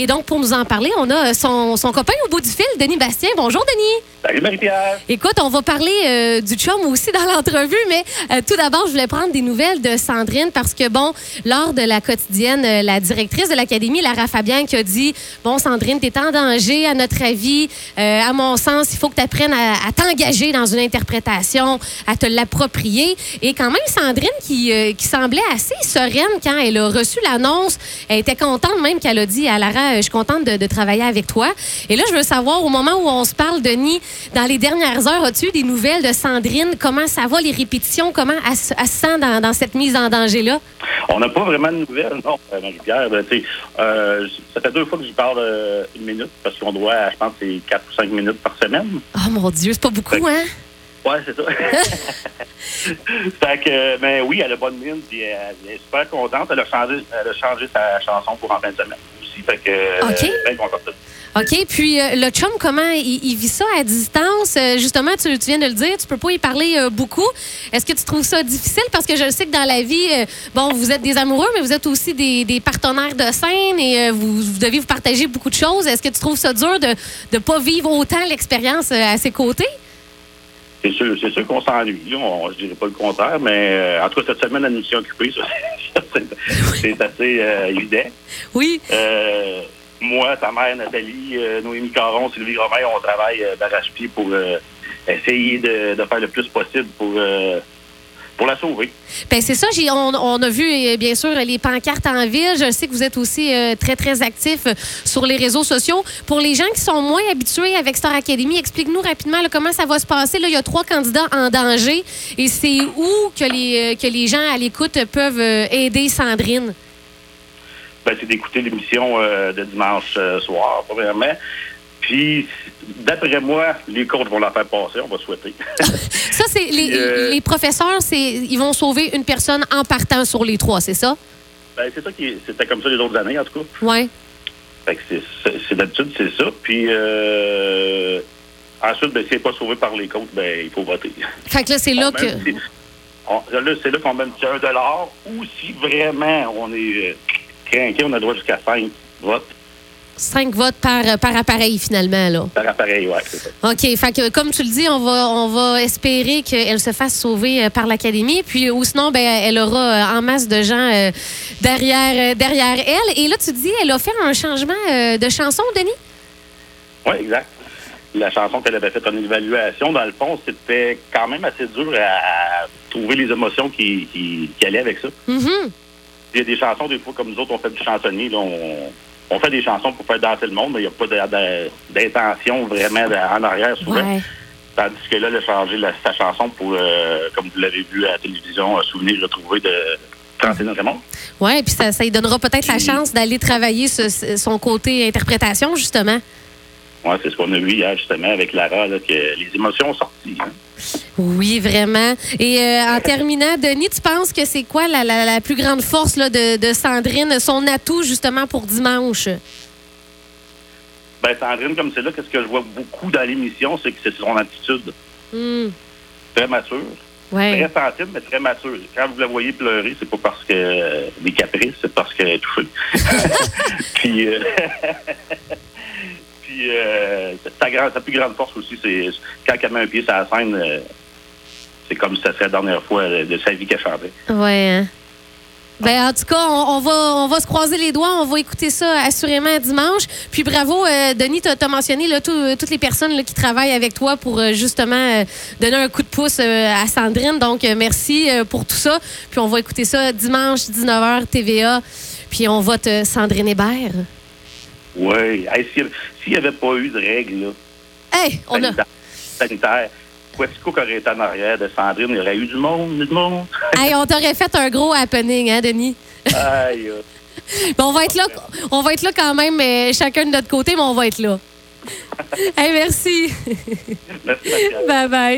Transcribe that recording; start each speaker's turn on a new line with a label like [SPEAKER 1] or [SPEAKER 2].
[SPEAKER 1] Et donc, pour nous en parler, on a son, son copain au bout du fil, Denis Bastien. Bonjour, Denis.
[SPEAKER 2] Salut Marie-Pierre.
[SPEAKER 1] Écoute, on va parler euh, du chum aussi dans l'entrevue, mais euh, tout d'abord, je voulais prendre des nouvelles de Sandrine parce que, bon, lors de la quotidienne, euh, la directrice de l'Académie, Lara Fabien, qui a dit Bon, Sandrine, t'es en danger, à notre avis. À mon sens, il faut que tu apprennes à, à t'engager dans une interprétation, à te l'approprier. Et quand même, Sandrine, qui, qui semblait assez sereine quand elle a reçu l'annonce, elle était contente même qu'elle a dit à Lara Je suis contente de, de travailler avec toi. Et là, je veux savoir, au moment où on se parle, Denis, dans les dernières heures, as-tu eu des nouvelles de Sandrine? Comment ça va, les répétitions? Comment elle, se- elle se sent dans, dans cette mise en danger-là?
[SPEAKER 2] On n'a pas vraiment de nouvelles, non, euh, Marie-Pierre. Ben, euh, ça fait deux fois que je parle euh, une minute parce qu'on doit, je pense, c'est quatre ou cinq minutes par semaine.
[SPEAKER 1] Oh mon Dieu, c'est pas beaucoup, hein?
[SPEAKER 2] Ouais, c'est ça. fait que, ben oui, elle a bonne mine, puis elle, elle est super contente. Elle a changé, elle a changé sa chanson pour en fin de semaine aussi. Fait que, euh,
[SPEAKER 1] OK.
[SPEAKER 2] bien contente de ça.
[SPEAKER 1] OK. Puis euh, le chum, comment il, il vit ça à distance? Euh, justement, tu, tu viens de le dire, tu peux pas y parler euh, beaucoup. Est-ce que tu trouves ça difficile? Parce que je sais que dans la vie, bon, vous êtes des amoureux, mais vous êtes aussi des, des partenaires de scène et vous, vous devez vous partager beaucoup de choses. Est-ce que tu trouves ça dur de ne pas vivre autant l'expérience à ses côtés?
[SPEAKER 2] C'est sûr, c'est sûr qu'on s'ennuie. On, je dirais pas le contraire, mais en tout cas, cette semaine, elle nous occupés. ça, c'est- assez évident.
[SPEAKER 1] Oui.
[SPEAKER 2] Euh, moi, ta mère, Nathalie, euh, Noémie Caron, Sylvie Romain, on travaille d'arrache-pied pour euh, essayer de, de faire le plus possible pour, pour la sauver.
[SPEAKER 1] Ben c'est ça. On, on a vu bien sûr les pancartes en ville. Je sais que vous êtes aussi euh, très très actifs euh, sur les réseaux sociaux. Pour les gens qui sont moins habitués avec Star Academy, explique-nous rapidement là, comment ça va se passer. Là, il y a trois candidats en danger et c'est où que les que les gens à l'écoute peuvent aider Sandrine?
[SPEAKER 2] Ben, c'est d'écouter l'émission euh, de dimanche euh, soir, premièrement. Puis, d'après moi, les coachs vont la faire passer, on va souhaiter.
[SPEAKER 1] Ça c'est les,
[SPEAKER 2] Euh,
[SPEAKER 1] les professeurs, c'est ils vont sauver une personne en partant sur les trois, c'est ça?
[SPEAKER 2] Ben, c'est ça qui c'était comme ça les autres années, en tout cas.
[SPEAKER 1] Ouais.
[SPEAKER 2] Fait que c'est- d'habitude, c'est ça. Puis, euh, ensuite, ben, si n'est pas sauvé par les coachs, ben, il faut voter.
[SPEAKER 1] Fait que là c'est là que
[SPEAKER 2] on- là, c'est là qu'on met un petit 1 dollar. Ou si vraiment on est euh, craqué, on a droit jusqu'à 5 votes
[SPEAKER 1] cinq votes par par appareil finalement là.
[SPEAKER 2] par appareil. C'est ça.
[SPEAKER 1] OK. Fait que, comme tu le dis, on va, on va espérer qu'elle se fasse sauver euh, par l'Académie. Puis, ou sinon, ben, elle aura euh, en masse de gens euh, derrière, euh, derrière elle. Et là, tu dis, elle a fait un changement euh, de chanson, Denis?
[SPEAKER 2] Oui, exact. La chanson qu'elle avait faite en évaluation, dans le fond, c'était quand même assez dur à, à trouver les émotions qui, qui, qui allaient avec ça.
[SPEAKER 1] Mhm.
[SPEAKER 2] Il y a des chansons, des fois, comme nous autres, on fait du chansonnier. Là, on, on fait des chansons pour faire danser le monde, mais il n'y a pas d'intention vraiment en arrière souvent.
[SPEAKER 1] Ouais.
[SPEAKER 2] Tandis que là, elle a changé la- sa chanson pour, euh, comme vous l'avez vu à la télévision, un souvenir retrouvé de Francine Raymond.
[SPEAKER 1] Ouais, puis ça, ça lui donnera peut-être la chance d'aller travailler ce- son côté interprétation, justement.
[SPEAKER 2] Oui, c'est ce qu'on a vu hier, justement, avec Lara, là, que les émotions sont sorties. hein.
[SPEAKER 1] Oui, vraiment. Et euh, en terminant, Denis, tu penses que c'est quoi la, la- la plus grande force là, de, de Sandrine, son atout, justement, pour dimanche?
[SPEAKER 2] Ben, Sandrine, comme c'est là, qu'est-ce que je vois beaucoup dans l'émission, c'est que c'est son attitude
[SPEAKER 1] Hmm.
[SPEAKER 2] très mature.
[SPEAKER 1] Ouais.
[SPEAKER 2] Très sensible, mais très mature. Quand vous la voyez pleurer, c'est pas parce que euh, des caprices, c'est parce qu'elle est touchée. puis, euh, puis euh, sa, plus grande force aussi, c'est quand elle met un pied sur la scène, euh, c'est comme si ça serait la dernière fois de sa vie qu'elle chantait.
[SPEAKER 1] Ouais. hein. Ben, en tout cas, on, on va, on va se croiser les doigts. On va écouter ça assurément dimanche. Puis bravo, euh, Denis, tu as mentionné là, tout- euh, toutes les personnes là, qui travaillent avec toi pour euh, justement euh, donner un coup de pouce à Sandrine. Donc, merci pour tout ça. Puis on va écouter ça dimanche, 19h, TVA. Puis on vote Sandrine Hébert.
[SPEAKER 2] Oui. Hey, S'il n'y avait pas eu de règles là,
[SPEAKER 1] Hey, on a.
[SPEAKER 2] sanitaires, qui aurait été en arrière de Sandrine, il y aurait eu du monde, du monde.
[SPEAKER 1] Hey, on t'aurait fait un gros happening, hein, Denis?
[SPEAKER 2] Aïe.
[SPEAKER 1] Ben, on va être là, on va être là quand même, euh, chacun de notre côté, mais on va être là. hey, merci.
[SPEAKER 2] Merci,
[SPEAKER 1] bye bye.